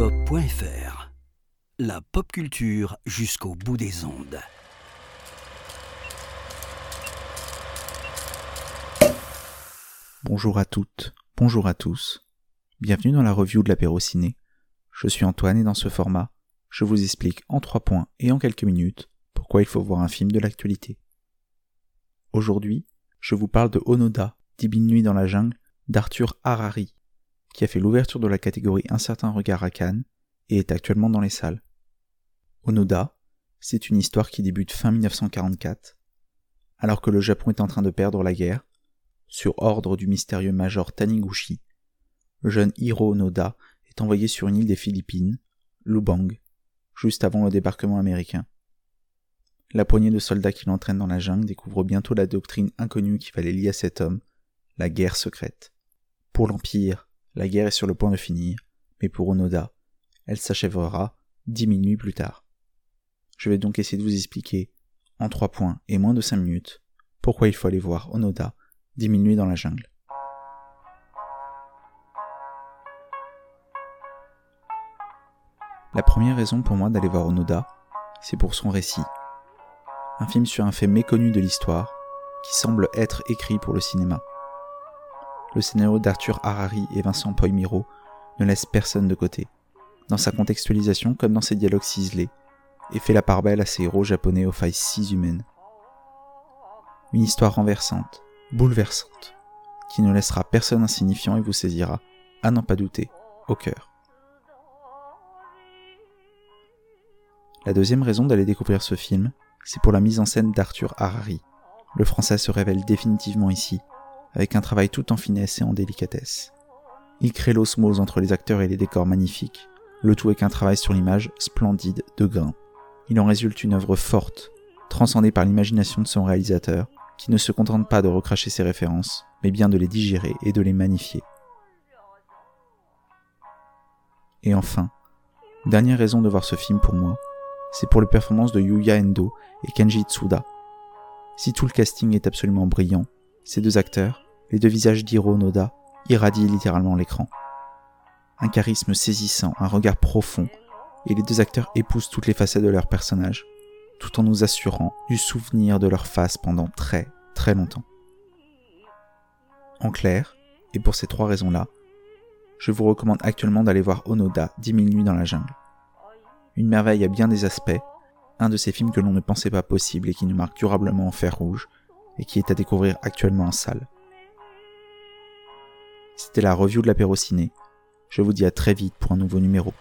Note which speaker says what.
Speaker 1: polypop.fr La pop culture jusqu'au bout des ondes.
Speaker 2: Bonjour à toutes, bonjour à tous. Bienvenue dans la review de l'apéro ciné. Je suis Antoine et dans ce format, je vous explique en trois points et en quelques minutes pourquoi il faut voir un film de l'actualité. Aujourd'hui, je vous parle de Onoda, Dix nuits dans la jungle, d'Arthur Harari, qui a fait l'ouverture de la catégorie Un certain regard à Cannes et est actuellement dans les salles. Onoda, c'est une histoire qui débute fin 1944, alors que le Japon est en train de perdre la guerre, sur ordre du mystérieux major Taniguchi, le jeune Hiro Onoda est envoyé sur une île des Philippines, Lubang, juste avant le débarquement américain. La poignée de soldats qui l'entraînent dans la jungle découvre bientôt la doctrine inconnue qui fallait lier à cet homme, la guerre secrète. Pour l'Empire, la guerre est sur le point de finir, mais pour Onoda, elle s'achèvera dix minutes plus tard. Je vais donc essayer de vous expliquer, en trois points et moins de cinq minutes, pourquoi il faut aller voir Onoda diminuer dans la jungle. La première raison pour moi d'aller voir Onoda, c'est pour son récit. Un film sur un fait méconnu de l'histoire, qui semble être écrit pour le cinéma le scénario d'Arthur Harari et Vincent Poimiro ne laisse personne de côté, dans sa contextualisation comme dans ses dialogues ciselés, et fait la part belle à ces héros japonais aux failles si humaines. Une histoire renversante, bouleversante, qui ne laissera personne insignifiant et vous saisira, à n'en pas douter, au cœur. La deuxième raison d'aller découvrir ce film, c'est pour la mise en scène d'Arthur Harari. Le français se révèle définitivement ici, avec un travail tout en finesse et en délicatesse. Il crée l'osmose entre les acteurs et les décors magnifiques, le tout avec un travail sur l'image splendide de grain. Il en résulte une œuvre forte, transcendée par l'imagination de son réalisateur, qui ne se contente pas de recracher ses références, mais bien de les digérer et de les magnifier. Et enfin, dernière raison de voir ce film pour moi, c'est pour les performances de Yuya Endo et Kenji Tsuda. Si tout le casting est absolument brillant, ces deux acteurs, les deux visages d'Hiro Noda, irradient littéralement l'écran. Un charisme saisissant, un regard profond, et les deux acteurs épousent toutes les facettes de leur personnage, tout en nous assurant du souvenir de leur face pendant très très longtemps. En clair, et pour ces trois raisons-là, je vous recommande actuellement d'aller voir Onoda 10 000 nuits dans la jungle. Une merveille à bien des aspects, un de ces films que l'on ne pensait pas possible et qui nous marque durablement en fer rouge, et qui est à découvrir actuellement en salle. C'était la review de l'apéro ciné. Je vous dis à très vite pour un nouveau numéro.